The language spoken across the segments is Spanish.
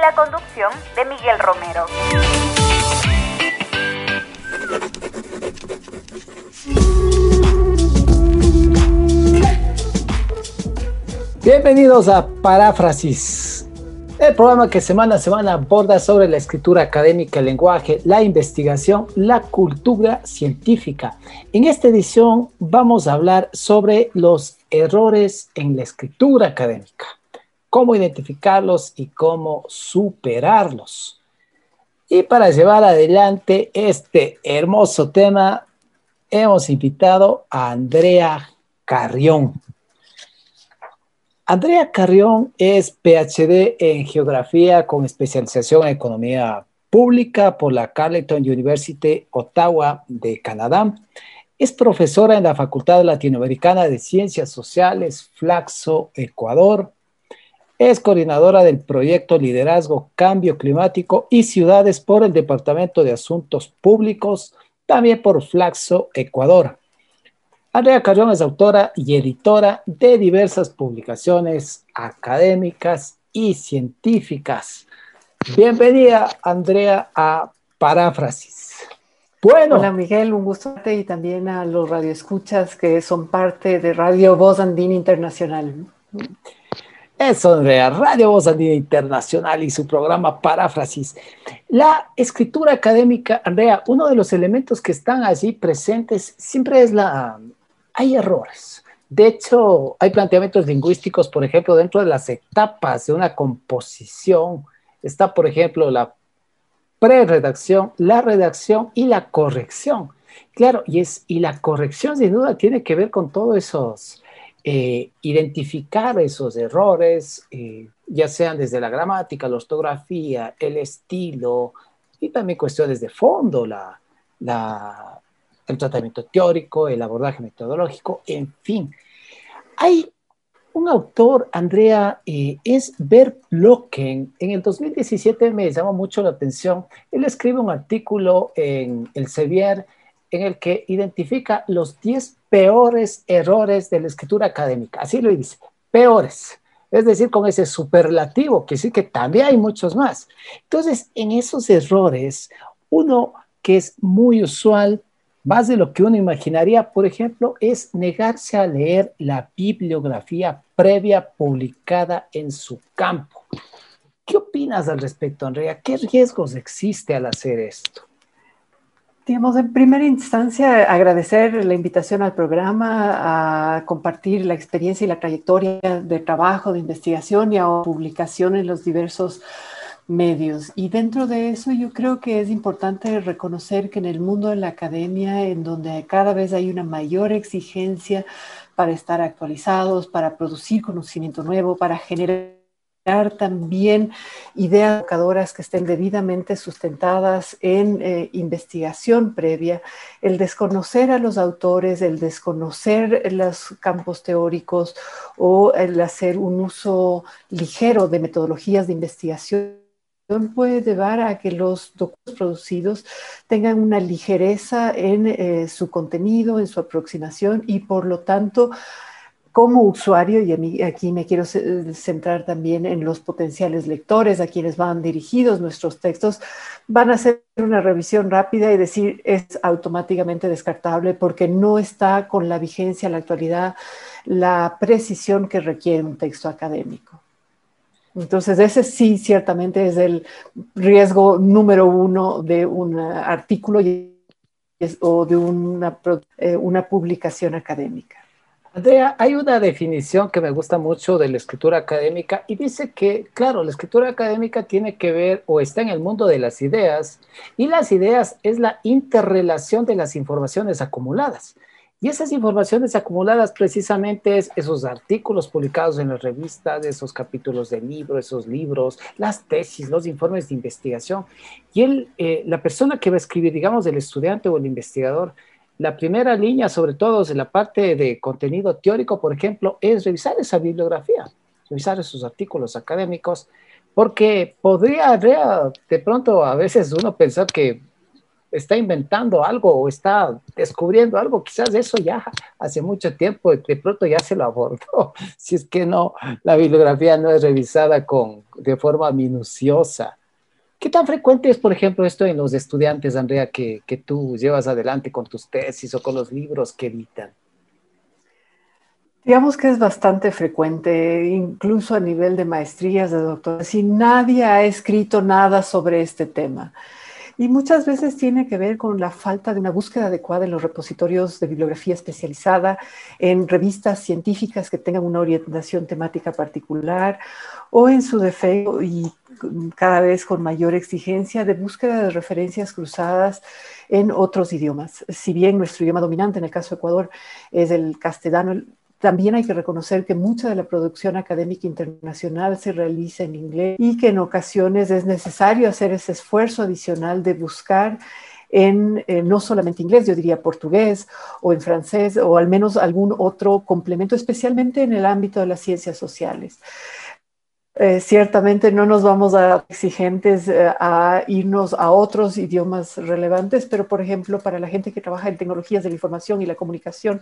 La conducción de Miguel Romero. Bienvenidos a Paráfrasis, el programa que semana a semana aborda sobre la escritura académica, el lenguaje, la investigación, la cultura científica. En esta edición vamos a hablar sobre los errores en la escritura académica, cómo identificarlos y cómo superarlos. Y para llevar adelante este hermoso tema, hemos invitado a Andrea Carrión. Andrea Carrión es PhD en Geografía con especialización en Economía Pública por la Carleton University, Ottawa, de Canadá. Es profesora en la Facultad Latinoamericana de Ciencias Sociales, Flaxo, Ecuador. Es coordinadora del proyecto Liderazgo, Cambio Climático y Ciudades por el Departamento de Asuntos Públicos, también por Flaxo, Ecuador. Andrea Carrión es autora y editora de diversas publicaciones académicas y científicas. Bienvenida, Andrea, a Paráfrasis. Bueno. Hola, Miguel, un gusto y también a los radioescuchas que son parte de Radio Voz Andina Internacional. Eso, Andrea, Radio Voz Andina Internacional y su programa Paráfrasis. La escritura académica, Andrea, uno de los elementos que están allí presentes siempre es la, hay errores. De hecho, hay planteamientos lingüísticos, por ejemplo, dentro de las etapas de una composición. Está, por ejemplo, la pre-redacción, la redacción y la corrección. Claro, y, es, y la corrección sin duda tiene que ver con todos esos, eh, identificar esos errores, eh, ya sean desde la gramática, la ortografía, el estilo y también cuestiones de fondo, la, la, el tratamiento teórico, el abordaje metodológico, en fin. Hay un autor, Andrea, eh, es Bert Blocken. En el 2017 me llamó mucho la atención. Él escribe un artículo en el Sevier en el que identifica los 10 peores errores de la escritura académica. Así lo dice, peores. Es decir, con ese superlativo, que sí que también hay muchos más. Entonces, en esos errores, uno que es muy usual más de lo que uno imaginaría, por ejemplo, es negarse a leer la bibliografía previa publicada en su campo. ¿Qué opinas al respecto, Andrea? ¿Qué riesgos existe al hacer esto? Digamos, en primera instancia, agradecer la invitación al programa a compartir la experiencia y la trayectoria de trabajo, de investigación y a publicación en los diversos medios. Y dentro de eso yo creo que es importante reconocer que en el mundo de la academia, en donde cada vez hay una mayor exigencia para estar actualizados, para producir conocimiento nuevo, para generar también ideas educadoras que estén debidamente sustentadas en eh, investigación previa, el desconocer a los autores, el desconocer los campos teóricos o el hacer un uso ligero de metodologías de investigación puede llevar a que los documentos producidos tengan una ligereza en eh, su contenido, en su aproximación y por lo tanto como usuario, y aquí me quiero centrar también en los potenciales lectores a quienes van dirigidos nuestros textos, van a hacer una revisión rápida y decir es automáticamente descartable porque no está con la vigencia, la actualidad, la precisión que requiere un texto académico. Entonces, ese sí ciertamente es el riesgo número uno de un artículo o de una, eh, publicación académica. Andrea, hay una definición que me gusta mucho de la escritura académica y dice que, claro, la escritura académica tiene que ver o está en el mundo de las ideas y las ideas es la interrelación de las informaciones acumuladas. Y esas informaciones acumuladas precisamente es esos artículos publicados en las revistas, esos capítulos de libro, esos libros, las tesis, los informes de investigación. Y él, eh, la persona que va a escribir, digamos, el estudiante o el investigador, la primera línea, sobre todo en la parte de contenido teórico, por ejemplo, es revisar esa bibliografía, revisar esos artículos académicos, porque podría de pronto a veces uno pensar que está inventando algo o está descubriendo algo, quizás eso ya hace mucho tiempo de pronto ya se lo abordó, si es que no, la bibliografía no es revisada con, de forma minuciosa. ¿Qué tan frecuente es, por ejemplo, esto en los estudiantes, Andrea, que, tú llevas adelante con tus tesis o con los libros que editan? Digamos que es bastante frecuente, incluso a nivel de maestrías, de doctoras, si nadie ha escrito nada sobre este tema. Y muchas veces tiene que ver con la falta de una búsqueda adecuada en los repositorios de bibliografía especializada, en revistas científicas que tengan una orientación temática particular o en su defecto y cada vez con mayor exigencia de búsqueda de referencias cruzadas en otros idiomas. Si bien nuestro idioma dominante en el caso de Ecuador es el castellano, también hay que reconocer que mucha de la producción académica internacional se realiza en inglés y que en ocasiones es necesario hacer ese esfuerzo adicional de buscar en eh, no solamente inglés, yo diría portugués o en francés o al menos algún otro complemento, especialmente en el ámbito de las ciencias sociales. Eh, ciertamente no nos vamos a exigentes eh, a irnos a otros idiomas relevantes, pero por ejemplo, para la gente que trabaja en tecnologías de la información y la comunicación,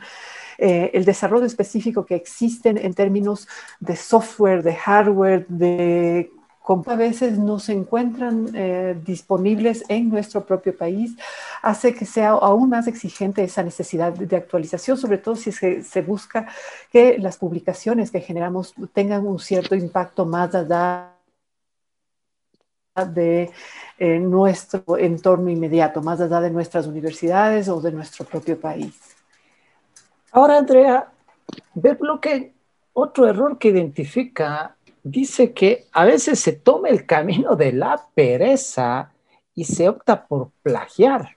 eh, el desarrollo específico que existen en términos de software, de hardware, de a veces no se encuentran eh, disponibles en nuestro propio país, hace que sea aún más exigente esa necesidad de actualización, sobre todo si se, busca que las publicaciones que generamos tengan un cierto impacto más allá de eh, nuestro entorno inmediato, más allá de nuestras universidades o de nuestro propio país. Ahora, Andrea, ver lo que otro error que identifica dice que a veces se toma el camino de la pereza y se opta por plagiar.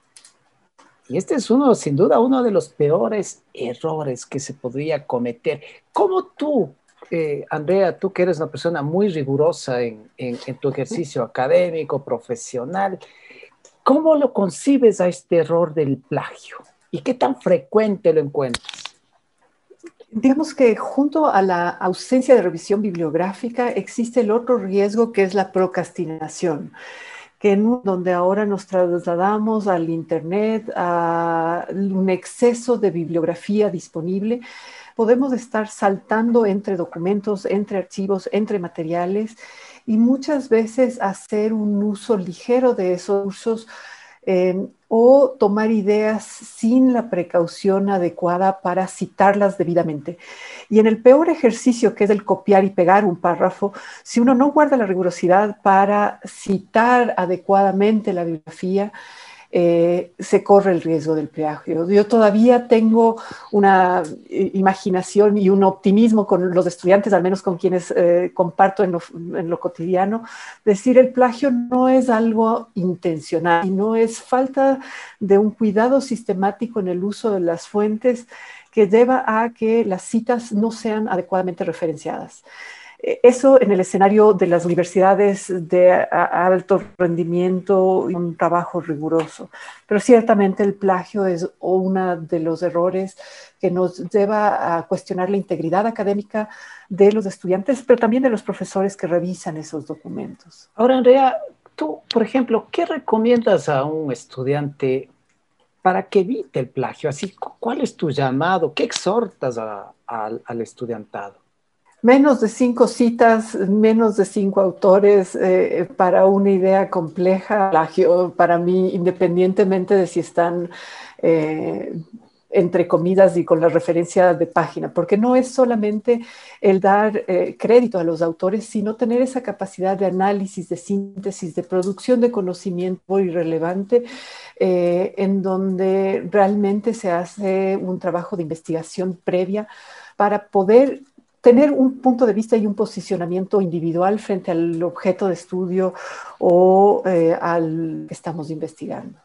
Y este es uno, sin duda, uno de los peores errores que se podría cometer. ¿Cómo tú, eh, Andrea, tú que eres una persona muy rigurosa en, en tu ejercicio académico, profesional, cómo lo concibes a este error del plagio? ¿Y qué tan frecuente lo encuentras? Digamos que junto a la ausencia de revisión bibliográfica existe el otro riesgo que es la procrastinación, que en donde ahora nos trasladamos al Internet, a un exceso de bibliografía disponible, podemos estar saltando entre documentos, entre archivos, entre materiales y muchas veces hacer un uso ligero de esos usos Em, o tomar ideas sin la precaución adecuada para citarlas debidamente. Y en el peor ejercicio, que es el copiar y pegar un párrafo, si uno no guarda la rigurosidad para citar adecuadamente la bibliografía, eh, se corre el riesgo del plagio. Yo todavía tengo una eh, imaginación y un optimismo con los estudiantes, al menos con quienes eh, comparto en lo, en lo, cotidiano, decir el plagio no es algo intencional y no es falta de un cuidado sistemático en el uso de las fuentes que lleva a que las citas no sean adecuadamente referenciadas. Eh, eso en el escenario de las universidades de alto rendimiento y un trabajo riguroso. Pero ciertamente el plagio es uno de los errores que nos lleva a cuestionar la integridad académica de los estudiantes, pero también de los profesores que revisan esos documentos. Ahora, Andrea, tú, por ejemplo, ¿qué recomiendas a un estudiante para que evite el plagio? Así, ¿cuál es tu llamado? ¿Qué exhortas al estudiantado? Menos de cinco citas, menos de cinco autores eh, para una idea compleja, para mí, independientemente de si están eh, entre comidas y con la referencia de página, porque no es solamente el dar eh, crédito a los autores, sino tener esa capacidad de análisis, de síntesis, de producción de conocimiento irrelevante, en donde realmente se hace un trabajo de investigación previa para poder tener un punto de vista y un posicionamiento individual frente al objeto de estudio o eh, al que estamos investigando.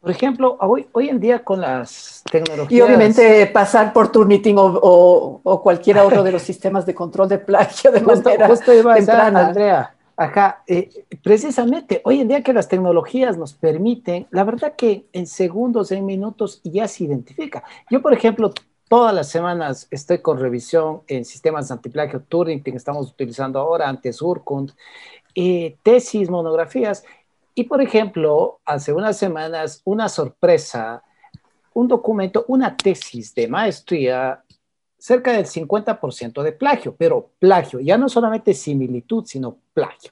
Por ejemplo, hoy, hoy en día con las tecnologías... Y obviamente pasar por Turnitin o, o, cualquier otro de los sistemas de control de plagio de justo, manera justo iba a Andrea, acá, eh, precisamente, hoy en día que las tecnologías nos permiten, la verdad que en segundos, en minutos ya se identifica. Yo, por ejemplo, todas las semanas estoy con revisión en sistemas de antiplagio que estamos utilizando ahora, antes Urkund, eh, tesis, monografías, y por ejemplo, hace unas semanas, una sorpresa, un documento, una tesis de maestría, cerca del 50% de plagio, pero plagio, ya no solamente similitud, sino plagio.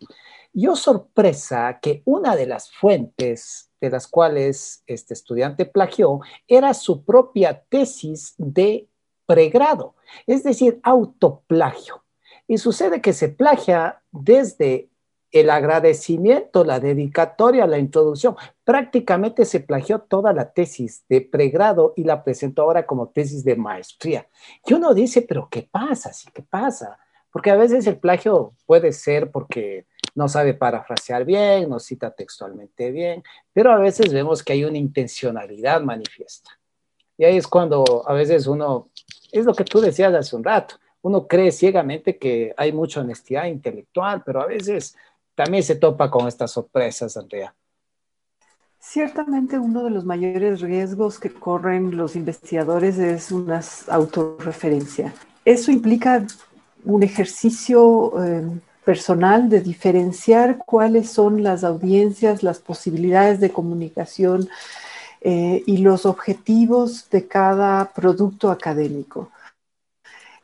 Yo sorpresa que una de las fuentes de las cuales este estudiante plagió era su propia tesis de pregrado, es decir, autoplagio. Y sucede que se plagia desde el agradecimiento, la dedicatoria, la introducción. Prácticamente se plagió toda la tesis de pregrado y la presentó ahora como tesis de maestría. Y uno dice, pero ¿qué pasa? ¿Sí qué pasa? Porque a veces el plagio puede ser porque no sabe parafrasear bien, no cita textualmente bien, pero a veces vemos que hay una intencionalidad manifiesta. Y ahí es cuando a veces uno, es lo que tú decías hace un rato, uno cree ciegamente que hay mucha honestidad intelectual, pero a veces también se topa con estas sorpresas, Andrea. Ciertamente uno de los mayores riesgos que corren los investigadores es una autorreferencia. Eso implica un ejercicio eh, personal de diferenciar cuáles son las audiencias, las posibilidades de comunicación eh, y los objetivos de cada producto académico.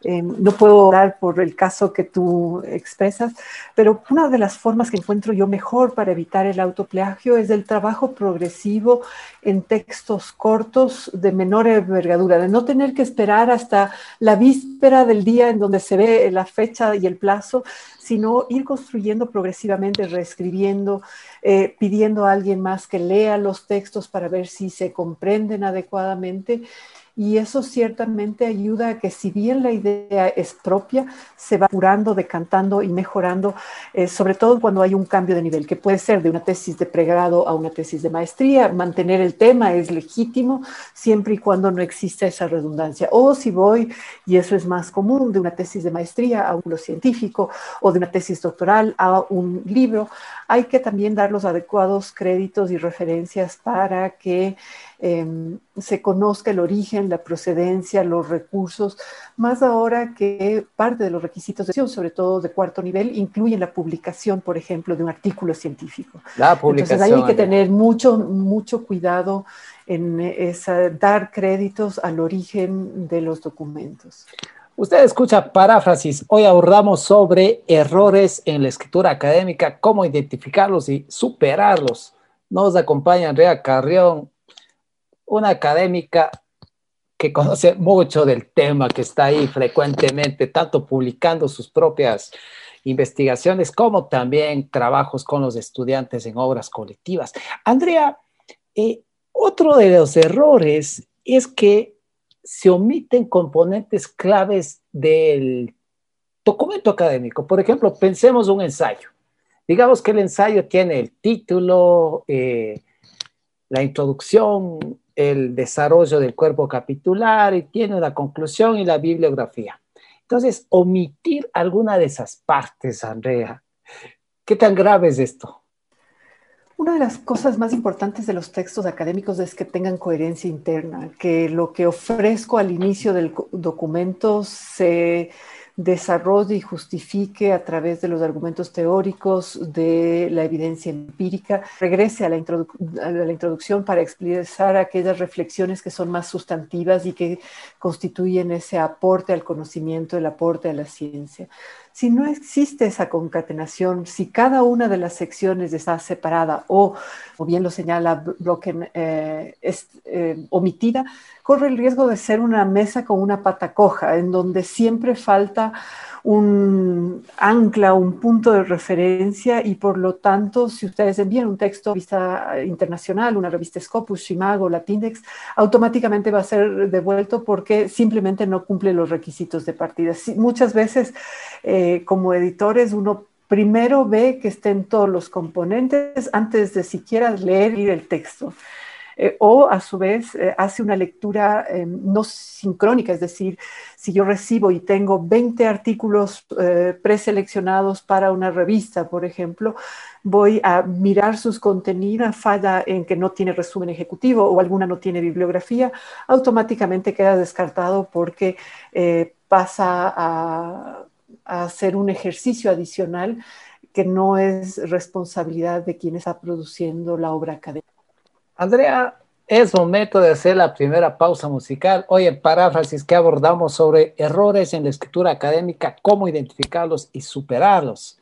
Eh, no puedo dar por el caso que tú expresas, pero una de las formas que encuentro yo mejor para evitar el autoplagio es el trabajo progresivo en textos cortos de menor envergadura, de no tener que esperar hasta la víspera del día en donde se ve la fecha y el plazo, sino ir construyendo progresivamente, reescribiendo, eh, pidiendo a alguien más que lea los textos para ver si se comprenden adecuadamente y eso ciertamente ayuda a que si bien la idea es propia, se va curando, decantando y mejorando, eh, sobre todo cuando hay un cambio de nivel, que puede ser de una tesis de pregrado a una tesis de maestría. Mantener el tema es legítimo siempre y cuando no exista esa redundancia. O si voy, y eso es más común, de una tesis de maestría a un libro científico o de una tesis doctoral a un libro, hay que también dar los adecuados créditos y referencias para que Em, se conozca el origen, la procedencia, los recursos, más ahora que parte de los requisitos de sobre todo de cuarto nivel, incluyen la publicación, por ejemplo, de un artículo científico. La publicación. Entonces hay que tener mucho, mucho cuidado en esa, dar créditos al origen de los documentos. Usted escucha paráfrasis. Hoy ahorramos sobre errores en la escritura académica, cómo identificarlos y superarlos. Nos acompaña Andrea Carrión, una académica que conoce mucho del tema, que está ahí frecuentemente, tanto publicando sus propias investigaciones como también trabajos con los estudiantes en obras colectivas. Andrea, eh, otro de los errores es que se omiten componentes claves del documento académico. Por ejemplo, pensemos un ensayo. Digamos que el ensayo tiene el título, eh, la introducción, el desarrollo del cuerpo capitular y tiene la conclusión y la bibliografía. Entonces, omitir alguna de esas partes, Andrea, ¿qué tan grave es esto? Una de las cosas más importantes de los textos académicos es que tengan coherencia interna, que lo que ofrezco al inicio del documento se desarrolle y justifique a través de los argumentos teóricos, de la evidencia empírica, regrese a la, introducción para expresar aquellas reflexiones que son más sustantivas y que constituyen ese aporte al conocimiento, el aporte a la ciencia. Si no existe esa concatenación, si cada una de las secciones está separada o, o bien lo señala Brocken, eh, es eh, omitida, corre el riesgo de ser una mesa con una pata coja, en donde siempre falta un ancla, un punto de referencia y por lo tanto, si ustedes envían un texto a revista internacional, una revista Scopus, Shimago, Latindex, automáticamente va a ser devuelto porque simplemente no cumple los requisitos de partida. muchas veces, eh, como editores, uno primero ve que estén todos los componentes antes de siquiera leer el texto. Eh, o a su vez eh, hace una lectura no sincrónica, es decir, si yo recibo y tengo 20 artículos preseleccionados para una revista, por ejemplo, voy a mirar sus contenidos, falla en que no tiene resumen ejecutivo o alguna no tiene bibliografía, automáticamente queda descartado porque pasa a, a hacer un ejercicio adicional que no es responsabilidad de quien está produciendo la obra académica. Andrea, es momento de hacer la primera pausa musical. Hoy en paráfrasis que abordamos sobre errores en la escritura académica, cómo identificarlos y superarlos.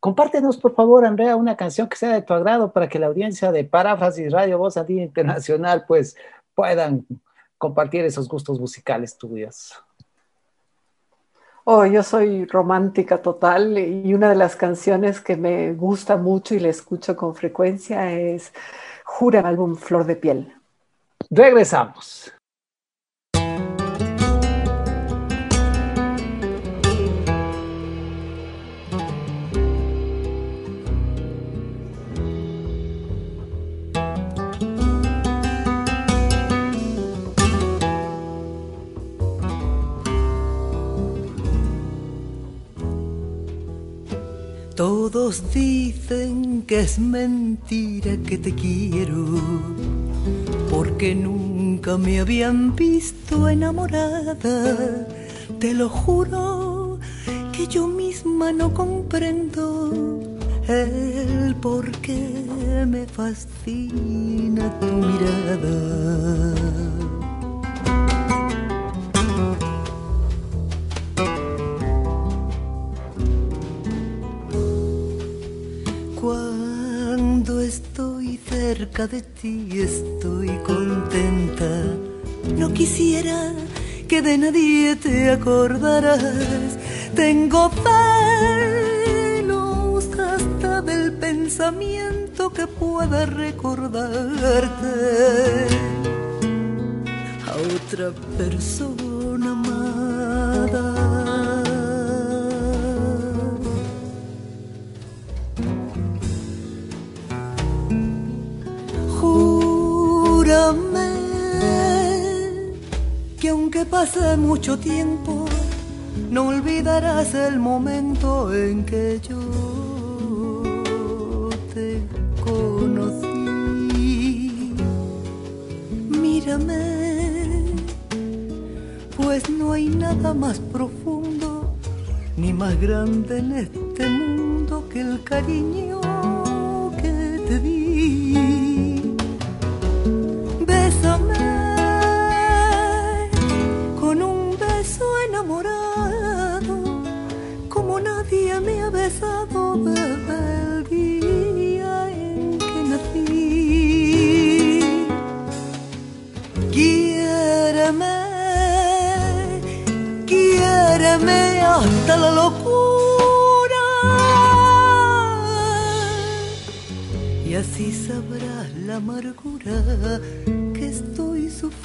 Compártenos, por favor, Andrea, una canción que sea de tu agrado para que la audiencia de Paráfrasis Radio Voz Andina Internacional pues puedan compartir esos gustos musicales tuyos. Oh, yo soy romántica total y una de las canciones que me gusta mucho y la escucho con frecuencia es Jura, álbum Flor de Piel. Regresamos. Todos dicen que es mentira que te quiero, porque nunca me habían visto enamorada. Te lo juro que yo misma no comprendo el por qué me fascina tu mirada. Cerca de ti estoy contenta. No quisiera que de nadie te acordaras. Tengo celos hasta del pensamiento que pueda recordarte a otra persona aunque pase mucho tiempo, no olvidarás el momento en que yo te conocí. Mírame, pues no hay nada más profundo ni más grande en este mundo que el cariño la locura. Y así sabrás la amargura estoy sufriendo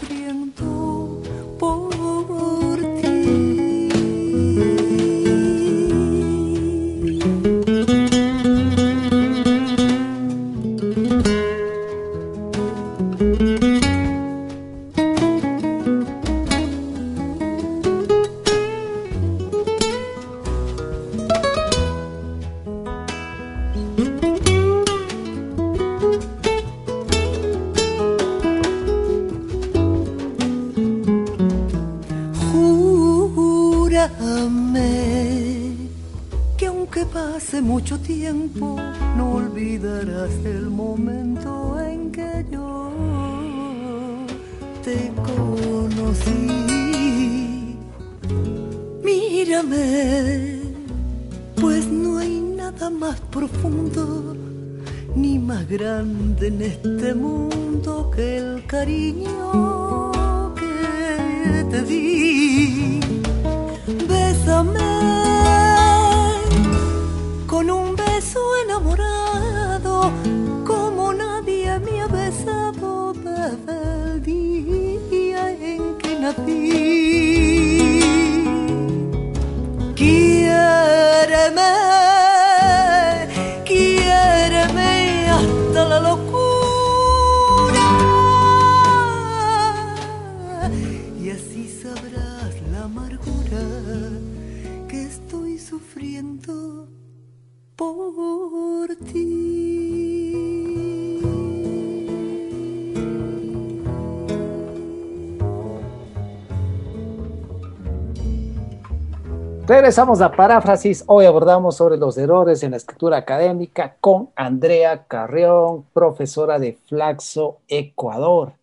Regresamos a Paráfrasis. Hoy abordamos sobre los errores en la escritura académica con Andrea Carrión, profesora de Flaxo, Ecuador.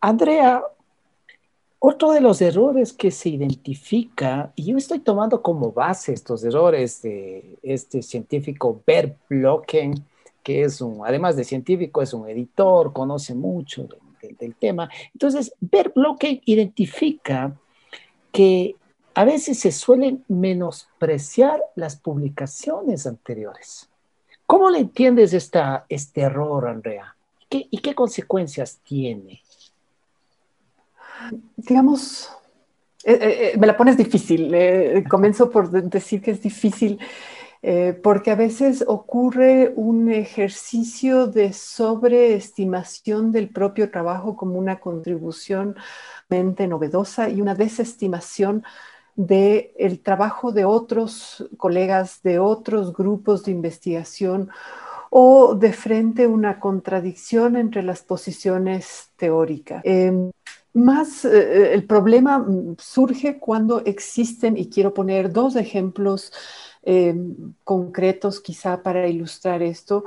Andrea, otro de los errores que se identifica, y yo estoy tomando como base estos errores de este científico Bert Blocken, que es un, además de científico, es un editor, conoce mucho del tema. Entonces, Bert Blocken identifica que a veces se suelen menospreciar las publicaciones anteriores. ¿Cómo le entiendes esta, este error, Andrea? ¿Y qué consecuencias tiene? Digamos, eh, eh, eh, me la pones difícil. comienzo por decir que es difícil porque a veces ocurre un ejercicio de sobreestimación del propio trabajo como una contribución novedosa y una desestimación del el trabajo de otros colegas, de otros grupos de investigación o de frente una contradicción entre las posiciones teóricas. Em, más eh, eh, el problema mm, surge cuando existen, y quiero poner dos ejemplos em, concretos quizá para ilustrar esto,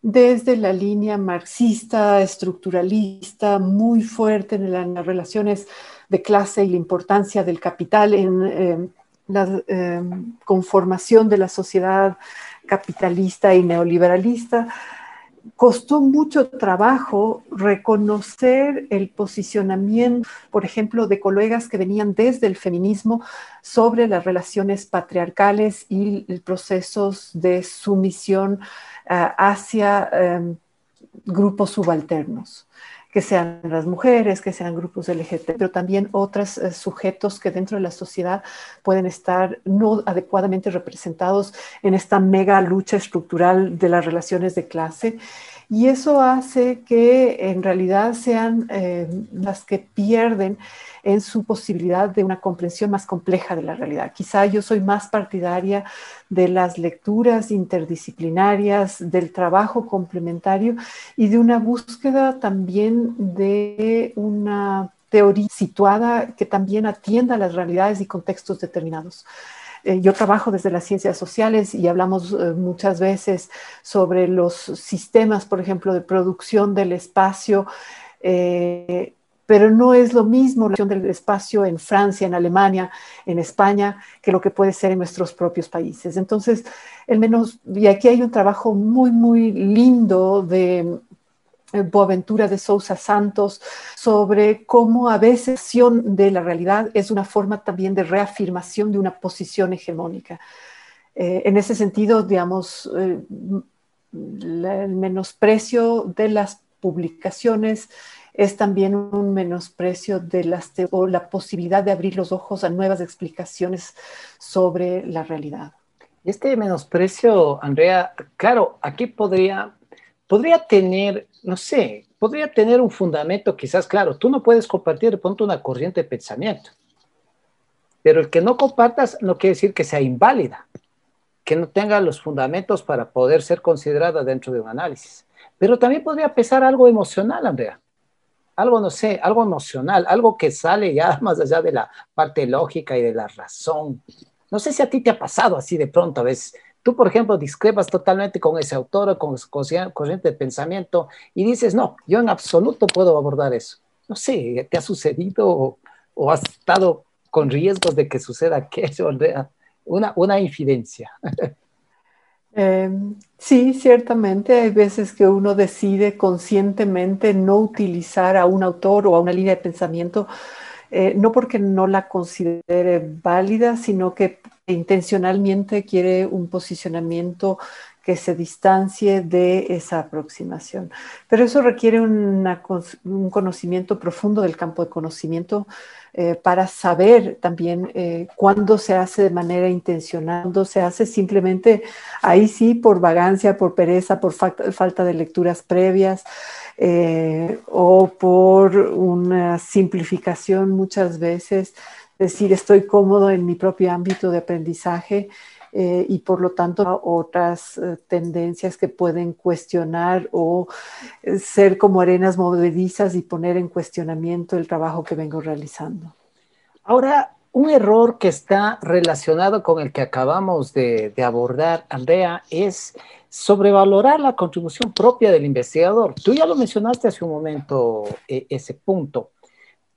desde la línea marxista, estructuralista, muy fuerte en, las relaciones de clase y la importancia del capital en em, la em, conformación de la sociedad capitalista y neoliberalista, costó mucho trabajo reconocer el posicionamiento, por ejemplo, de colegas que venían desde el feminismo sobre las relaciones patriarcales y procesos de sumisión uh, hacia um, grupos subalternos que sean las mujeres, que sean grupos LGBT, pero también otros eh, sujetos que dentro de la sociedad pueden estar no adecuadamente representados en esta mega lucha estructural de las relaciones de clase. Y eso hace que en realidad sean eh, las que pierden en su posibilidad de una comprensión más compleja de la realidad. Quizá yo soy más partidaria de las lecturas interdisciplinarias, del trabajo complementario y de una búsqueda también de una teoría situada que también atienda a las realidades y contextos determinados. Eh, yo trabajo desde las ciencias sociales y hablamos eh, muchas veces sobre los sistemas, por ejemplo, de producción del espacio. Eh, pero no es lo mismo la acción del espacio en Francia, en Alemania, en España, que lo que puede ser en nuestros propios países. Entonces, menos, y aquí hay un trabajo muy, muy lindo de Boaventura de Sousa Santos sobre cómo a veces de la realidad es una forma también de reafirmación de una posición hegemónica. Eh, en ese sentido, digamos, eh, el menosprecio de las publicaciones es también un menosprecio de las o la posibilidad de abrir los ojos a nuevas explicaciones sobre la realidad. Este menosprecio, Andrea, claro, aquí podría, podría tener, no sé, podría tener un fundamento quizás, claro, tú no puedes compartir de pronto una corriente de pensamiento, pero el que no compartas no quiere decir que sea inválida, que no tenga los fundamentos para poder ser considerada dentro de un análisis. Pero también podría pesar algo emocional, Andrea algo, no sé, algo emocional, algo que sale ya más allá de la parte lógica y de la razón. No sé si a ti te ha pasado así de pronto a veces. Tú, por ejemplo, discrepas totalmente con ese autor o con su corriente de pensamiento y dices, no, yo en absoluto puedo abordar eso. No sé, ¿te ha sucedido o, has estado con riesgos de que suceda aquello? Una, una infidencia. Em, sí, ciertamente hay veces que uno decide conscientemente no utilizar a un autor o a una línea de pensamiento, eh, no porque no la considere válida, sino que intencionalmente quiere un posicionamiento que se distancie de esa aproximación. Pero eso requiere un conocimiento profundo del campo de conocimiento eh, para saber también eh, cuándo se hace de manera intencional, cuándo se hace simplemente ahí sí por vagancia, por pereza, por falta de lecturas previas eh, o por una simplificación muchas veces, decir estoy cómodo en mi propio ámbito de aprendizaje eh, y por lo tanto otras eh, tendencias que pueden cuestionar o eh, ser como arenas movedizas y poner en cuestionamiento el trabajo que vengo realizando. Ahora, un error que está relacionado con el que acabamos de, de abordar, Andrea, es sobrevalorar la contribución propia del investigador. Tú ya lo mencionaste hace un momento, ese punto.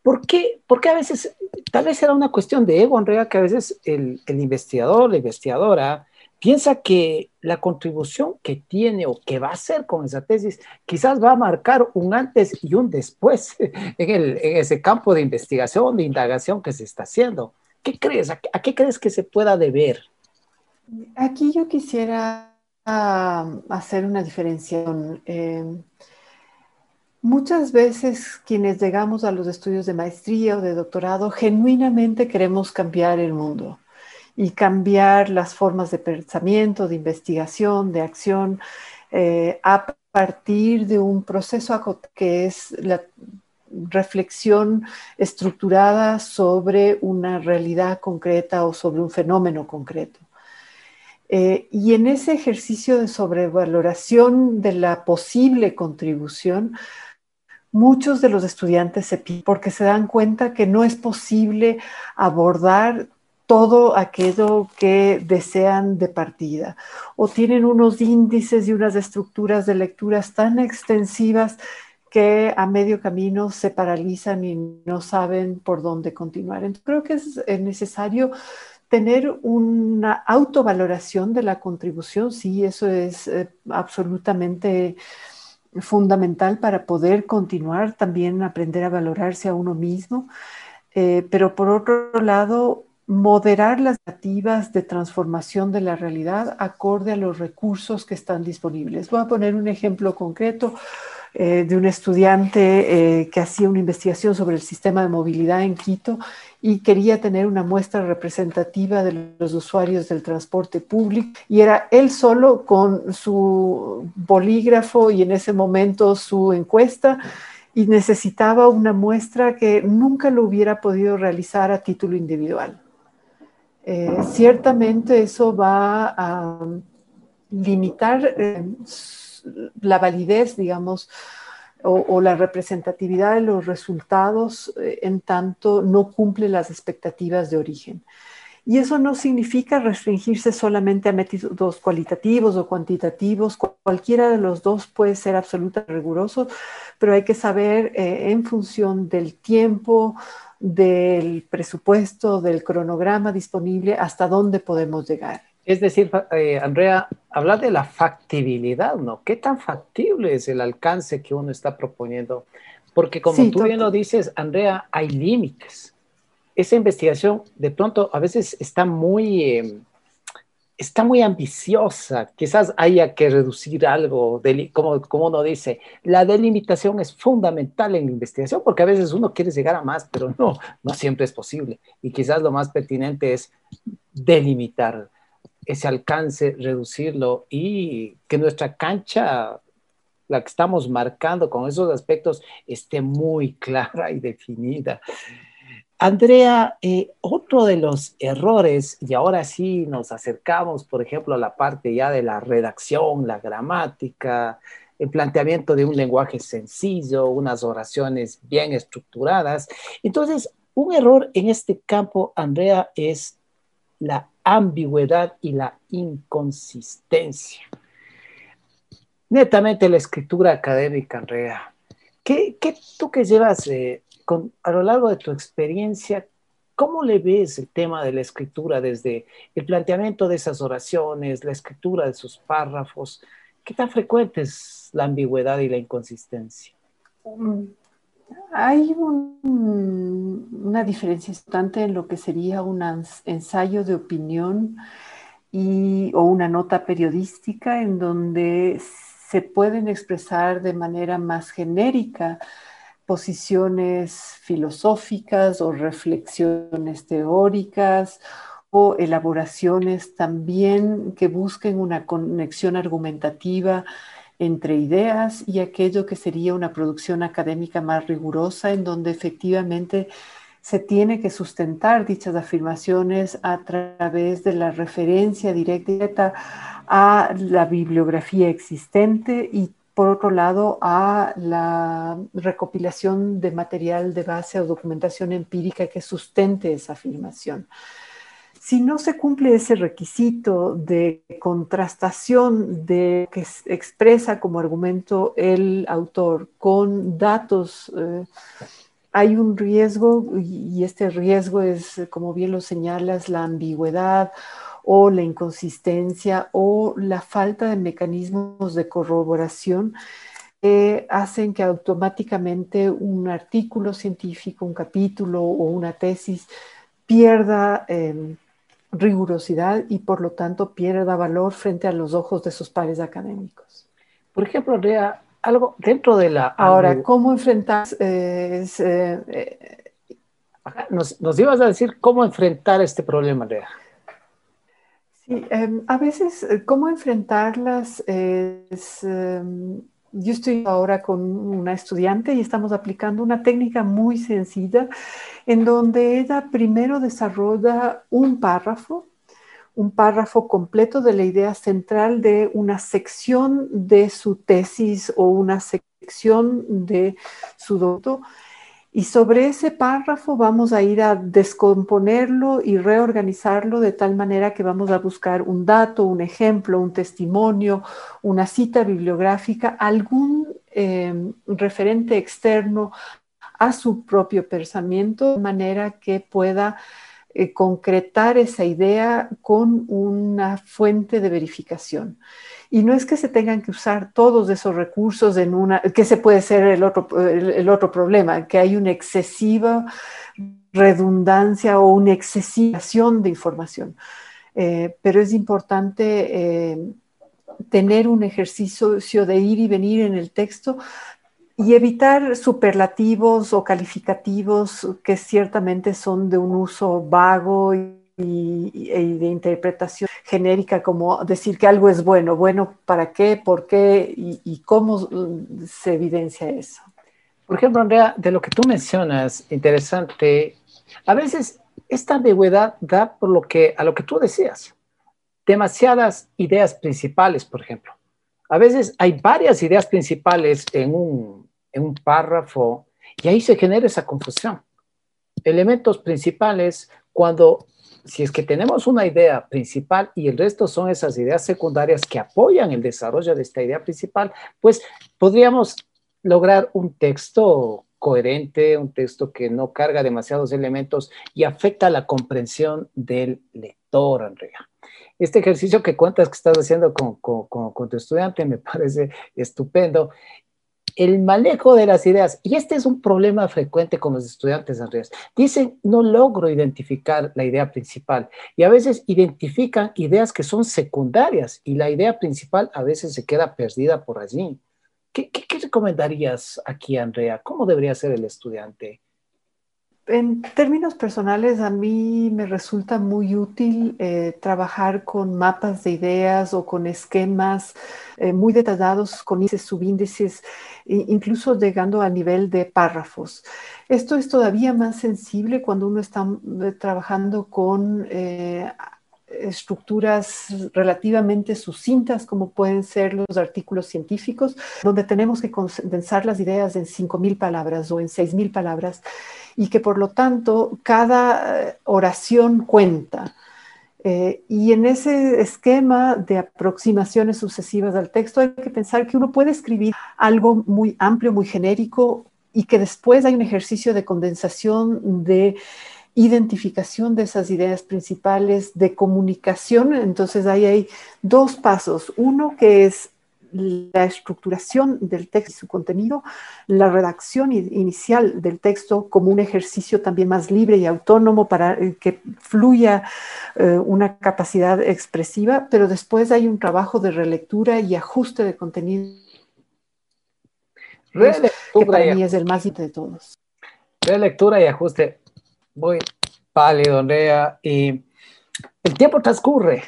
¿Por qué? Porque a veces, tal vez era una cuestión de ego, Andrea, que a veces el, investigador, la investigadora, piensa que la contribución que tiene o que va a hacer con esa tesis quizás va a marcar un antes y un después en, ese campo de investigación, de indagación que se está haciendo. ¿Qué crees? ¿A, qué crees que se pueda deber? Aquí yo quisiera ah, hacer una diferenciación. Eh, Muchas veces quienes llegamos a los estudios de maestría o de doctorado genuinamente queremos cambiar el mundo y cambiar las formas de pensamiento, de investigación, de acción, eh, a partir de un proceso que es la reflexión estructurada sobre una realidad concreta o sobre un fenómeno concreto. Eh, y en ese ejercicio de sobrevaloración de la posible contribución, muchos de los estudiantes se piden porque se dan cuenta que no es posible abordar todo aquello que desean de partida o tienen unos índices y unas estructuras de lecturas tan extensivas que a medio camino se paralizan y no saben por dónde continuar. Entonces, creo que es necesario tener una autovaloración de la contribución, sí, eso es eh, absolutamente fundamental para poder continuar también aprender a valorarse a uno mismo, eh, pero por otro lado, moderar las nativas de transformación de la realidad acorde a los recursos que están disponibles. Voy a poner un ejemplo concreto. Eh, de un estudiante eh, que hacía una investigación sobre el sistema de movilidad en Quito y quería tener una muestra representativa de los usuarios del transporte público y era él solo con su bolígrafo y en ese momento su encuesta y necesitaba una muestra que nunca lo hubiera podido realizar a título individual. Eh, ciertamente eso va a limitar la validez, digamos, o, la representatividad de los resultados eh, en tanto no cumple las expectativas de origen. Y eso no significa restringirse solamente a métodos cualitativos o cuantitativos. Cualquiera de los dos puede ser absolutamente riguroso, pero hay que saber eh, en función del tiempo, del presupuesto, del cronograma disponible, hasta dónde podemos llegar. Es decir, eh, Andrea, habla de la factibilidad, ¿no? ¿Qué tan factible es el alcance que uno está proponiendo? Porque como tú bien lo dices, Andrea, hay límites. Esa investigación de pronto a veces está muy, em, está muy ambiciosa. Quizás haya que reducir algo, como, como uno dice, la delimitación es fundamental en la investigación porque a veces uno quiere llegar a más, pero no, no siempre es posible. Y quizás lo más pertinente es delimitar ese alcance, reducirlo y que nuestra cancha, la que estamos marcando con esos aspectos, esté muy clara y definida. Andrea, eh, otro de los errores, y ahora sí nos acercamos, por ejemplo, a la parte ya de la redacción, la gramática, el planteamiento de un lenguaje sencillo, unas oraciones bien estructuradas. Entonces, un error en este campo, Andrea, es la ambigüedad y la inconsistencia. Netamente la escritura académica, Andrea. ¿Qué, tú que llevas eh, a lo largo de tu experiencia, cómo le ves el tema de la escritura desde el planteamiento de esas oraciones, la escritura de sus párrafos? ¿Qué tan frecuente es la ambigüedad y la inconsistencia? Hay una diferencia importante en lo que sería un ensayo de opinión o una nota periodística en donde se pueden expresar de manera más genérica posiciones filosóficas o reflexiones teóricas o elaboraciones también que busquen una conexión argumentativa entre ideas y aquello que sería una producción académica más rigurosa, en donde efectivamente se tiene que sustentar dichas afirmaciones a través de la referencia directa a la bibliografía existente y por otro lado a la recopilación de material de base o documentación empírica que sustente esa afirmación. Si no se cumple ese requisito de contrastación de que expresa como argumento el autor con datos eh, hay un riesgo y este riesgo es, como bien lo señalas, la ambigüedad o la inconsistencia o la falta de mecanismos de corroboración que hacen que automáticamente un artículo científico, un capítulo o una tesis pierda em, rigurosidad y por lo tanto pierda valor frente a los ojos de sus pares académicos. Por ejemplo, Andrea, algo dentro de la... Ahora, ¿cómo enfrentar? Eh, eh, nos, nos, ibas a decir cómo enfrentar este problema, Andrea. Sí, em, a veces, eh, ¿cómo enfrentarlas? Es, em, yo estoy ahora con una estudiante y estamos aplicando una técnica muy sencilla en donde ella primero desarrolla un párrafo un párrafo completo de la idea central de una sección de su tesis o una sección de su doctorado. Y sobre ese párrafo vamos a ir a descomponerlo y reorganizarlo de tal manera que vamos a buscar un dato, un ejemplo, un testimonio, una cita bibliográfica, algún em, referente externo a su propio pensamiento, de manera que pueda eh, concretar esa idea con una fuente de verificación. Y no es que se tengan que usar todos esos recursos en una, que se puede ser el otro, el, otro problema, que hay una excesiva redundancia o una excesivación de información. Eh, pero es importante eh, tener un ejercicio de ir y venir en el texto y evitar superlativos o calificativos que ciertamente son de un uso vago y, de interpretación genérica, como decir que algo es bueno, bueno, ¿para qué? ¿Por qué? Y, cómo se evidencia eso. Por ejemplo, Andrea, de lo que tú mencionas, interesante, a veces esta ambigüedad da por lo que, a lo que tú decías, demasiadas ideas principales, por ejemplo. A veces hay varias ideas principales en un, en un párrafo y ahí se genera esa confusión. Elementos principales cuando, si es que tenemos una idea principal y el resto son esas ideas secundarias que apoyan el desarrollo de esta idea principal, pues podríamos lograr un texto coherente, un texto que no carga demasiados elementos y afecta la comprensión del lector, Andrea. Este ejercicio que cuentas que estás haciendo con, con, con tu estudiante me parece estupendo el manejo de las ideas, y este es un problema frecuente con los estudiantes, Andrés, dicen, no logro identificar la idea principal, y a veces identifican ideas que son secundarias, y la idea principal a veces se queda perdida por allí. ¿Qué, qué recomendarías aquí, Andrea? ¿Cómo debería ser el estudiante? En términos personales, a mí me resulta muy útil eh, trabajar con mapas de ideas o con esquemas eh, muy detallados, con índices, subíndices, incluso llegando a nivel de párrafos. Esto es todavía más sensible cuando uno está eh, trabajando con estructuras relativamente sucintas como pueden ser los artículos científicos, donde tenemos que condensar las ideas en 5.000 palabras o en 6.000 palabras y que por lo tanto cada eh, oración cuenta. Eh, y en ese esquema de aproximaciones sucesivas al texto hay que pensar que uno puede escribir algo muy amplio, muy genérico y que después hay un ejercicio de condensación de identificación de esas ideas principales, de comunicación. Entonces ahí hay dos pasos. Uno que es la estructuración del texto y su contenido, la redacción inicial del texto como un ejercicio también más libre y autónomo para eh, que fluya eh, una capacidad expresiva, pero después hay un trabajo de relectura y ajuste de contenido que para mí es el más de todos. Relectura y ajuste muy pálido, Andrea, y el tiempo transcurre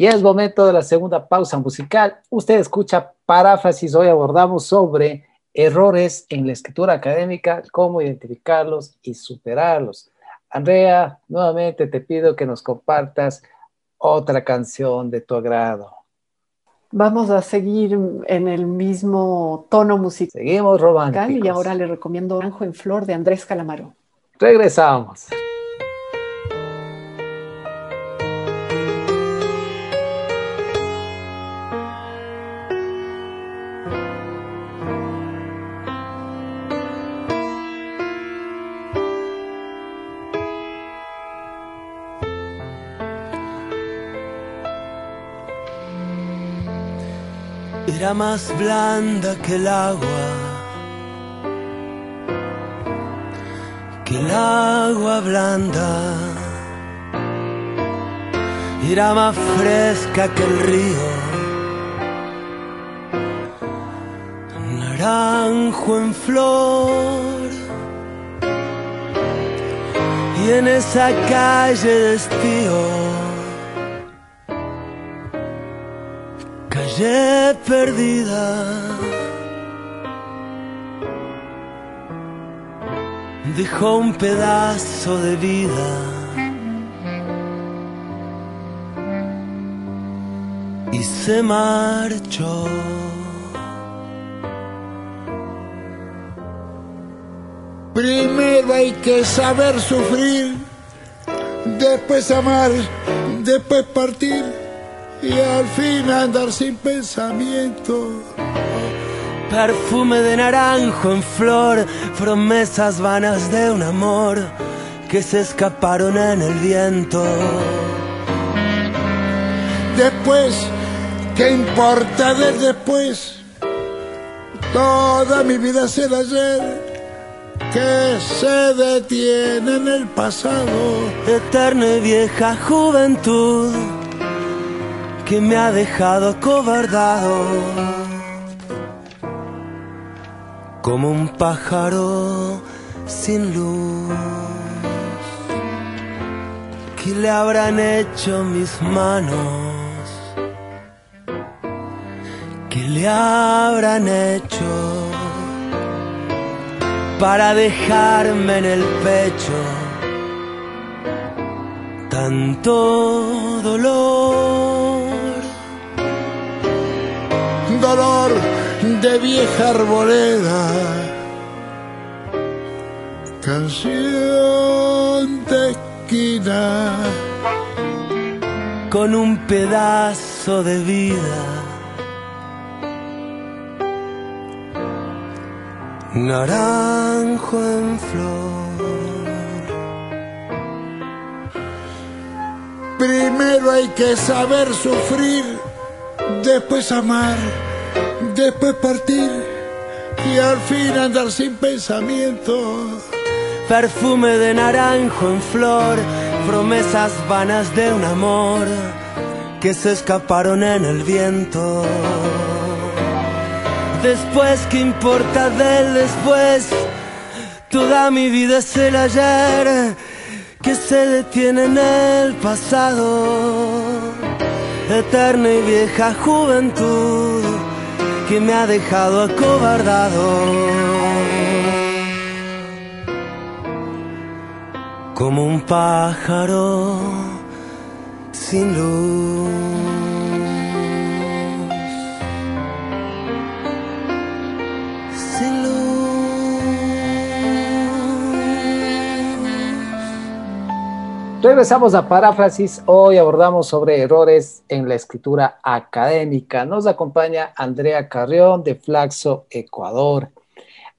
y es momento de la segunda pausa musical. Usted escucha paráfrasis, hoy abordamos sobre errores en la escritura académica, cómo identificarlos y superarlos. Andrea, nuevamente te pido que nos compartas otra canción de tu agrado. Vamos a seguir en el mismo tono musical. Seguimos románticos. Y ahora le recomiendo Anjo en Flor de Andrés Calamaro. Regresamos. era más blanda que el agua, el agua blanda, era más fresca que el río, naranjo en flor. Y en esa calle de estío perdida. Dejó un pedazo de vida. Y se marchó. Primero hay que saber sufrir, después amar, después partir y al fin andar sin pensamiento. Perfume de naranjo en flor, promesas vanas de un amor que se escaparon en el viento. Después, ¿qué importa de después? Toda mi vida será ayer que se detiene en el pasado. Eterna y vieja juventud que me ha dejado cobardado como un pájaro sin luz. ¿Qué le habrán hecho mis manos? ¿Qué le habrán hecho para dejarme en el pecho tanto dolor? dolor de vieja arboleda. Canción de esquina. Con un pedazo de vida. Naranjo en flor. Primero hay que saber sufrir, después amar después partir y al fin andar sin pensamiento. Perfume de naranjo en flor, promesas vanas de un amor que se escaparon en el viento. Después, ¿qué importa del después? Toda mi vida es el ayer que se detiene en el pasado. Eterna y vieja juventud que me ha dejado acobardado. Como un pájaro sin luz. Regresamos a Paráfrasis. Hoy abordamos sobre errores en la escritura académica. Nos acompaña Andrea Carrión de Flaxo, Ecuador.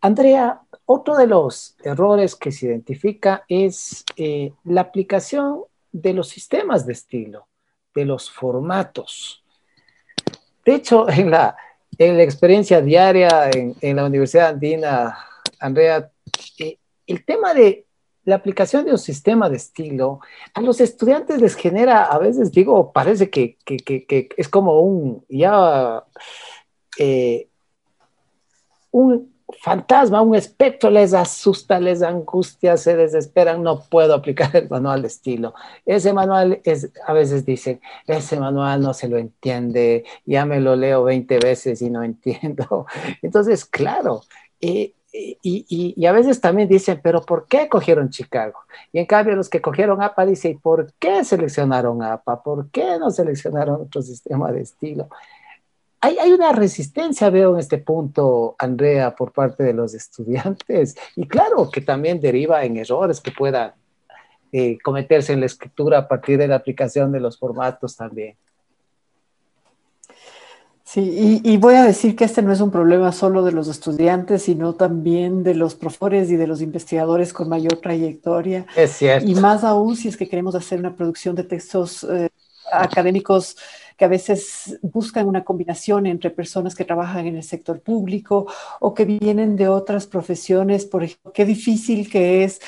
Andrea, otro de los errores que se identifica es eh, la aplicación de los sistemas de estilo, de los formatos. De hecho, en la, en la experiencia diaria en, en la Universidad Andina, Andrea, eh, el tema de la aplicación de un sistema de estilo a los estudiantes les genera, a veces digo, parece que, es como un, ya, eh, un fantasma, un espectro, les asusta, les angustia, se desesperan, no puedo aplicar el manual de estilo. Ese manual es, a veces dicen, ese manual no se lo entiende, ya me lo leo 20 veces y no entiendo. Entonces, claro, eh, y, a veces también dicen, pero ¿por qué cogieron Chicago? Y en cambio los que cogieron APA dicen, ¿por qué seleccionaron APA? ¿Por qué no seleccionaron otro sistema de estilo? Hay, una resistencia, veo en este punto, Andrea, por parte de los estudiantes. Y claro que también deriva en errores que puedan eh, cometerse en la escritura a partir de la aplicación de los formatos también. Sí, y, voy a decir que este no es un problema solo de los estudiantes, sino también de los profesores y de los investigadores con mayor trayectoria. Es cierto. Y más aún si es que queremos hacer una producción de textos eh, académicos que a veces buscan una combinación entre personas que trabajan en el sector público o que vienen de otras profesiones. Por ejemplo, qué difícil que es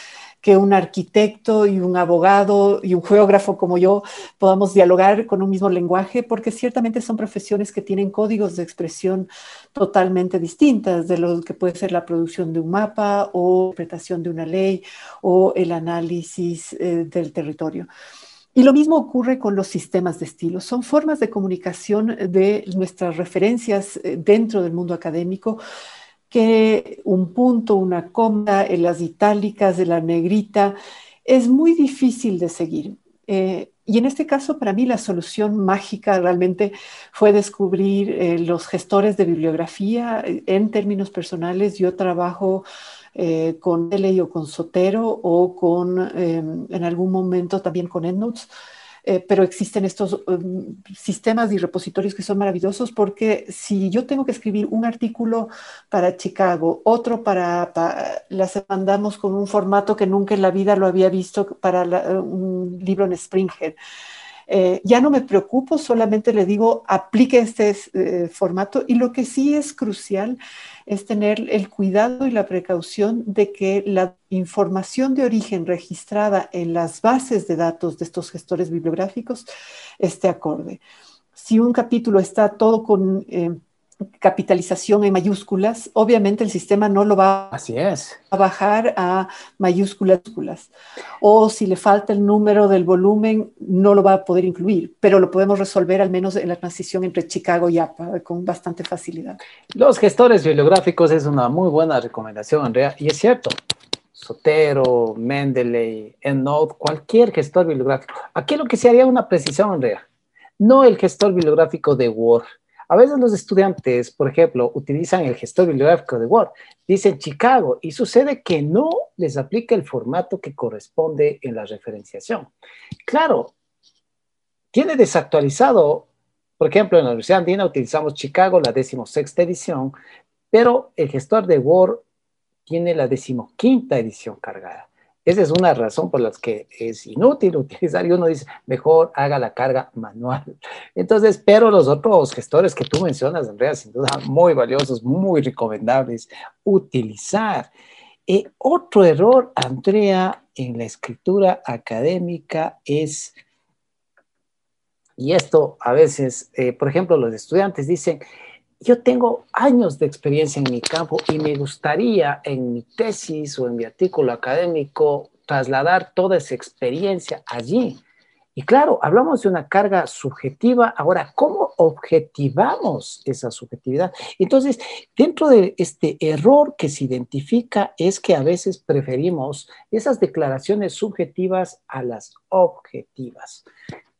que un arquitecto y un abogado y un geógrafo como yo podamos dialogar con un mismo lenguaje, porque ciertamente son profesiones que tienen códigos de expresión totalmente distintas de lo que puede ser la producción de un mapa o interpretación de una ley o el análisis eh, del territorio. Y lo mismo ocurre con los sistemas de estilo. Son formas de comunicación de nuestras referencias eh, dentro del mundo académico que un punto, una coma en las itálicas de la negrita es muy difícil de seguir. Eh, y en este caso, para mí, la solución mágica realmente fue descubrir eh, los gestores de bibliografía. En términos personales, yo trabajo eh, con L o con Sotero o con, en algún momento también con EndNotes eh, pero existen estos um, sistemas y repositorios que son maravillosos porque si yo tengo que escribir un artículo para Chicago, otro para, las mandamos con un formato que nunca en la vida lo había visto para un libro en Springer. Eh, ya no me preocupo, solamente le digo, aplique este eh, formato y lo que sí es crucial es tener el cuidado y la precaución de que la información de origen registrada en las bases de datos de estos gestores bibliográficos esté acorde. Si un capítulo está todo con... Eh, capitalización en mayúsculas, obviamente el sistema no lo va Así es. a bajar a mayúsculas. O si le falta el número del volumen, no lo va a poder incluir, pero lo podemos resolver al menos en la transición entre Chicago y APA con bastante facilidad. Los gestores bibliográficos es una muy buena recomendación, Andrea, y es cierto. Sotero, Mendeley, EndNote, cualquier gestor bibliográfico. Aquí lo que se haría una precisión, Andrea. No el gestor bibliográfico de Word a veces los estudiantes, por ejemplo, utilizan el gestor bibliográfico de Word, dicen Chicago y sucede que no les aplica el formato que corresponde en la referenciación. Claro, tiene desactualizado, por ejemplo, en la Universidad Andina utilizamos Chicago, la decimosexta edición, pero el gestor de Word tiene la decimoquinta edición cargada. Esa es una razón por la que es inútil utilizar y uno dice, mejor haga la carga manual. Entonces, pero los otros gestores que tú mencionas, Andrea, sin duda muy valiosos, muy recomendables utilizar. Eh, otro error, Andrea, en la escritura académica es, y esto a veces, eh, por ejemplo, los estudiantes dicen, yo tengo años de experiencia en mi campo y me gustaría en mi tesis o en mi artículo académico trasladar toda esa experiencia allí. Y claro, hablamos de una carga subjetiva. Ahora, ¿cómo objetivamos esa subjetividad? Entonces, dentro de este error que se identifica es que a veces preferimos esas declaraciones subjetivas a las objetivas.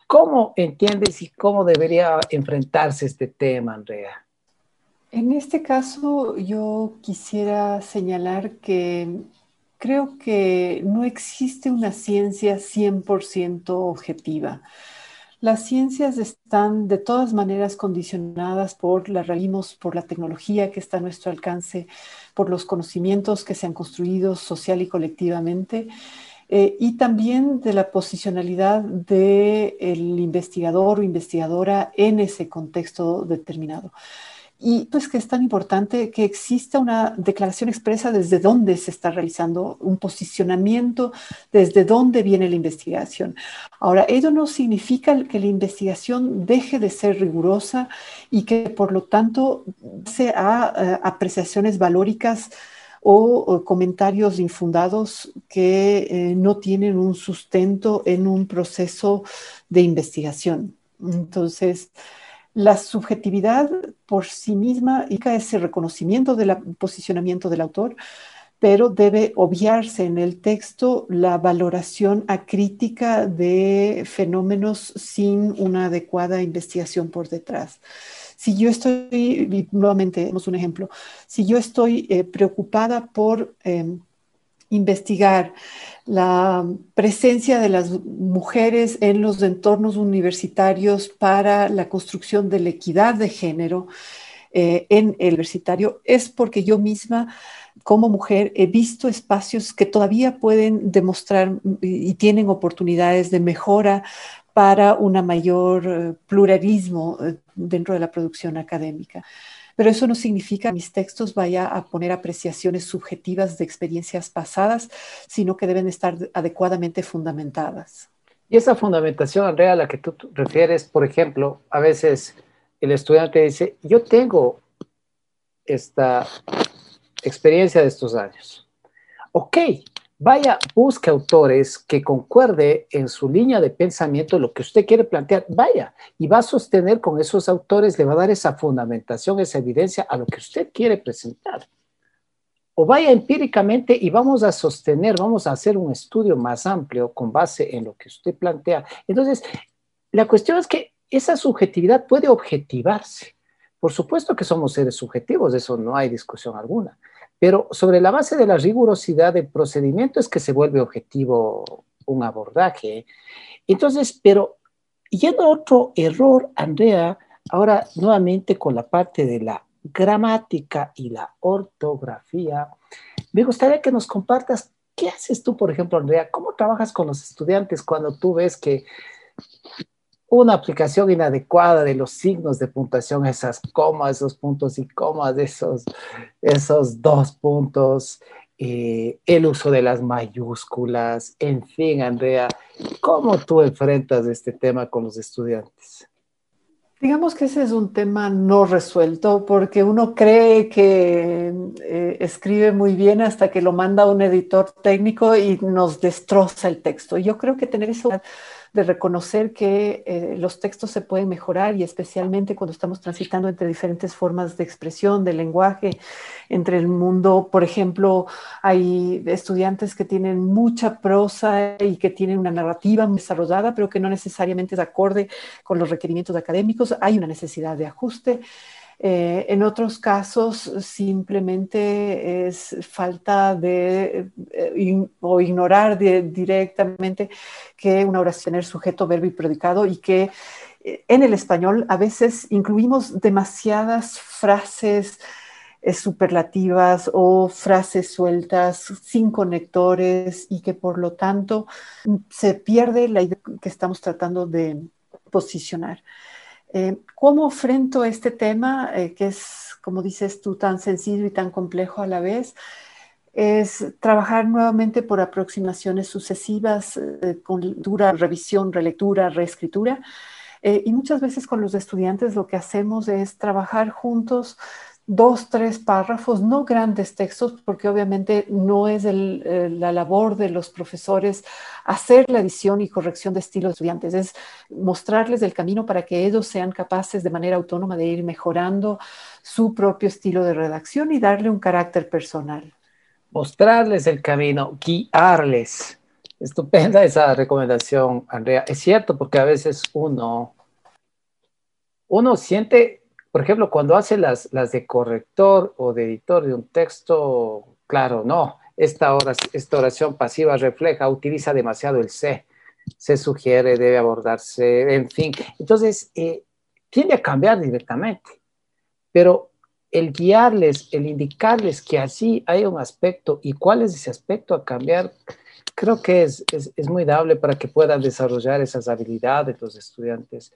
¿Cómo entiendes y cómo debería enfrentarse este tema, Andrea? En este caso, yo quisiera señalar que creo que no existe una ciencia 100% objetiva. Las ciencias están de todas maneras condicionadas por la realismos, por la tecnología que está a nuestro alcance, por los conocimientos que se han construido social y colectivamente, eh, y también de la posicionalidad del investigador o investigadora en ese contexto determinado. Y pues que es tan importante que exista una declaración expresa desde dónde se está realizando, un posicionamiento desde dónde viene la investigación. Ahora, ello no significa que la investigación deje de ser rigurosa y que por lo tanto sea eh, apreciaciones valóricas o, comentarios infundados que eh, no tienen un sustento en un proceso de investigación. Entonces, la subjetividad por sí misma indica ese reconocimiento del posicionamiento del autor, pero debe obviarse en el texto la valoración acrítica de fenómenos sin una adecuada investigación por detrás. Si yo estoy, nuevamente, damos un ejemplo, si yo estoy eh, preocupada por em, investigar la presencia de las mujeres en los entornos universitarios para la construcción de la equidad de género eh, en el universitario, es porque yo misma como mujer he visto espacios que todavía pueden demostrar y tienen oportunidades de mejora para un mayor eh, pluralismo eh, dentro de la producción académica. Pero eso no significa que mis textos vaya a poner apreciaciones subjetivas de experiencias pasadas, sino que deben estar adecuadamente fundamentadas. Y esa fundamentación, Andrea, a la que tú refieres, por ejemplo, a veces el estudiante dice, yo tengo esta experiencia de estos años. Ok, vaya, busque autores que concuerde en su línea de pensamiento lo que usted quiere plantear, vaya, y va a sostener con esos autores, le va a dar esa fundamentación, esa evidencia a lo que usted quiere presentar. O vaya empíricamente y vamos a sostener, vamos a hacer un estudio más amplio con base en lo que usted plantea. Entonces, la cuestión es que esa subjetividad puede objetivarse. Por supuesto que somos seres subjetivos, de eso no hay discusión alguna. Pero sobre la base de la rigurosidad del procedimiento es que se vuelve objetivo un abordaje. Entonces, pero yendo a otro error, Andrea, ahora nuevamente con la parte de la gramática y la ortografía, me gustaría que nos compartas qué haces tú, por ejemplo, Andrea, cómo trabajas con los estudiantes cuando tú ves que una aplicación inadecuada de los signos de puntuación, esas comas, esos puntos y comas, esos, esos dos puntos, eh, el uso de las mayúsculas, en fin, Andrea, ¿cómo tú enfrentas este tema con los estudiantes? Digamos que ese es un tema no resuelto porque uno cree que eh, escribe muy bien hasta que lo manda un editor técnico y nos destroza el texto. Yo creo que tener eso de reconocer que eh, los textos se pueden mejorar y especialmente cuando estamos transitando entre diferentes formas de expresión, de lenguaje, entre el mundo, por ejemplo, hay estudiantes que tienen mucha prosa y que tienen una narrativa desarrollada, pero que no necesariamente es acorde con los requerimientos académicos, hay una necesidad de ajuste. Eh, en otros casos simplemente es falta de eh, o ignorar directamente que una oración es sujeto, verbo y predicado y que eh, en el español a veces incluimos demasiadas frases superlativas o frases sueltas sin conectores y que por lo tanto se pierde la idea que estamos tratando de posicionar. Eh, ¿Cómo enfrento este tema eh, que es, como dices tú, tan sencillo y tan complejo a la vez? Es trabajar nuevamente por aproximaciones sucesivas eh, con dura revisión, relectura, reescritura. y muchas veces con los estudiantes lo que hacemos es trabajar juntos dos, tres párrafos, no grandes textos, porque obviamente no es la labor de los profesores hacer la edición y corrección de estilo estudiantes, es mostrarles el camino para que ellos sean capaces de manera autónoma de ir mejorando su propio estilo de redacción y darle un carácter personal. Mostrarles el camino, guiarles. Estupenda esa recomendación, Andrea. Es cierto, porque a veces uno, uno siente por ejemplo, cuando hace las, las de corrector o de editor de un texto, claro, no, esta, oración, esta oración pasiva refleja, utiliza demasiado el se, se sugiere, debe abordarse, en fin. Entonces, eh, tiende a cambiar directamente, pero el guiarles, el indicarles que así hay un aspecto y cuál es ese aspecto a cambiar, creo que es, es, es muy dable para que puedan desarrollar esas habilidades los estudiantes.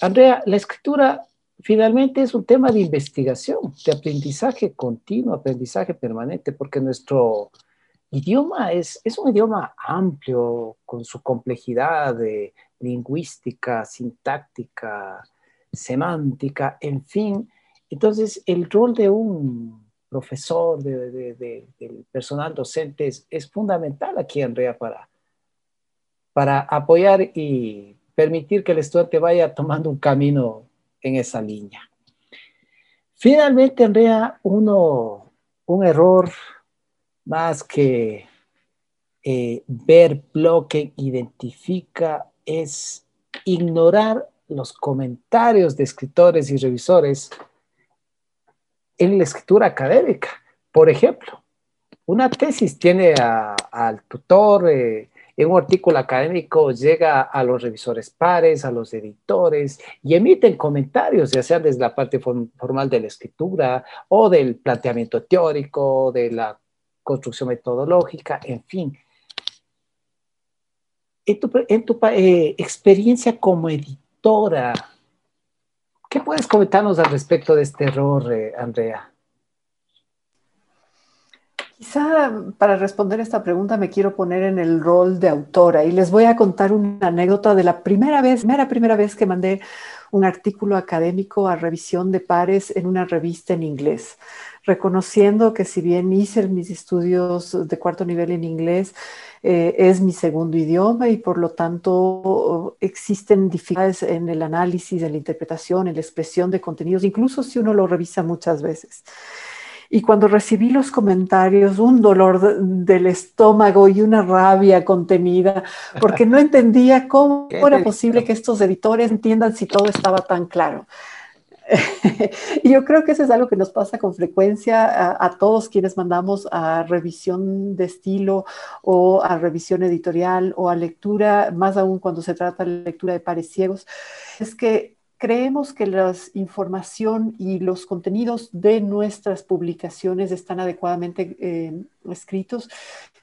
Andrea, la escritura finalmente es un tema de investigación, de aprendizaje continuo, aprendizaje permanente, porque nuestro idioma es, es un idioma amplio, con su complejidad de lingüística, sintáctica, semántica, en fin. Entonces, el rol de un profesor, de, del personal docente es, fundamental aquí en REA para, para apoyar y permitir que el estudiante vaya tomando un camino en esa línea. Finalmente, Andrea, uno, un error más que eh, ver bloque identifica es ignorar los comentarios de escritores y revisores en la escritura académica. Por ejemplo, una tesis tiene al tutor, eh, en un artículo académico llega a los revisores pares, a los editores y emiten comentarios, ya sea desde la parte formal de la escritura o del planteamiento teórico, de la construcción metodológica, en fin. En tu, eh, experiencia como editora, ¿qué puedes comentarnos al respecto de este error, eh, Andrea? Quizá para responder esta pregunta me quiero poner en el rol de autora y les voy a contar una anécdota de la primera vez, primera, primera vez que mandé un artículo académico a revisión de pares en una revista en inglés, reconociendo que si bien hice mis estudios de cuarto nivel en inglés, eh, es mi segundo idioma y por lo tanto existen dificultades en el análisis, en la interpretación, en la expresión de contenidos, incluso si uno lo revisa muchas veces. Y cuando recibí los comentarios, un dolor del estómago y una rabia contenida, porque no entendía cómo era posible que estos editores entiendan si todo estaba tan claro. y yo creo que eso es algo que nos pasa con frecuencia a, todos quienes mandamos a revisión de estilo o a revisión editorial o a lectura, más aún cuando se trata de lectura de pares ciegos, es que Creemos que la información y los contenidos de nuestras publicaciones están adecuadamente eh, escritos.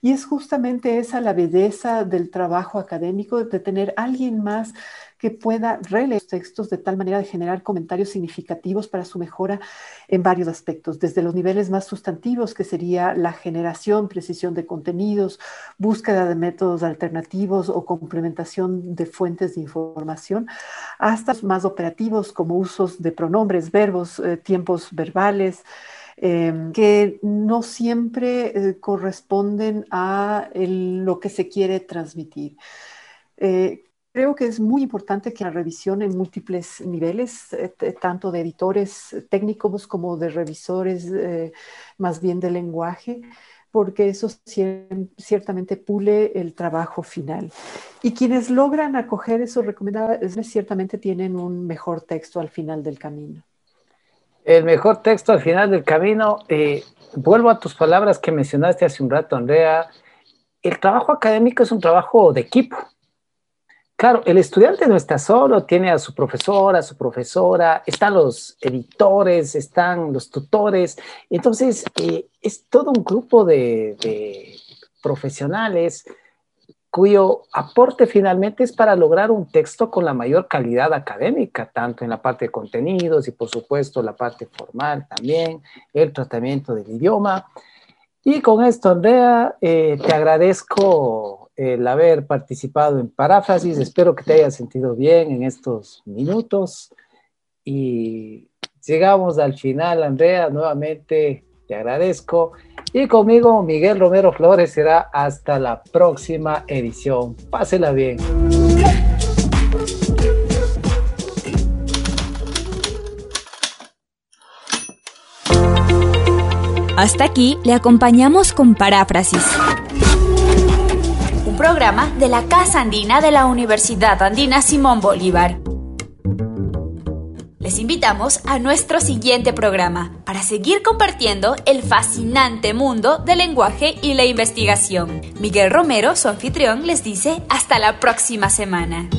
Y es justamente esa la belleza del trabajo académico, de tener alguien más que pueda releer textos de tal manera de generar comentarios significativos para su mejora en varios aspectos, desde los niveles más sustantivos, que sería la generación, precisión de contenidos, búsqueda de métodos alternativos o complementación de fuentes de información, hasta los más operativos como usos de pronombres, verbos, eh, tiempos verbales, em, que no siempre eh, corresponden a lo que se quiere transmitir. Eh, Creo que es muy importante que la revisión en múltiples niveles, eh, tanto de editores técnicos como de revisores eh, más bien de lenguaje, porque eso ciertamente pule el trabajo final. Y quienes logran acoger esos recomendados ciertamente tienen un mejor texto al final del camino. El mejor texto al final del camino, eh, vuelvo a tus palabras que mencionaste hace un rato, Andrea, el trabajo académico es un trabajo de equipo Claro, el estudiante no está solo, tiene a su profesora, a su profesora, están los editores, están los tutores. Entonces, eh, es todo un grupo de, profesionales cuyo aporte finalmente es para lograr un texto con la mayor calidad académica, tanto en la parte de contenidos y por supuesto la parte formal también, el tratamiento del idioma. Y con esto, Andrea, eh, te agradezco el haber participado en Paráfrasis. Espero que te hayas sentido bien en estos minutos. Y llegamos al final, Andrea. Nuevamente te agradezco. Y conmigo, Miguel Romero Flores, será hasta la próxima edición. Pásela bien. Hasta aquí le acompañamos con Paráfrasis. Programa de la Casa Andina de la Universidad Andina Simón Bolívar. Les invitamos a nuestro siguiente programa para seguir compartiendo el fascinante mundo del lenguaje y la investigación. Miguel Romero, su anfitrión, les dice hasta la próxima semana.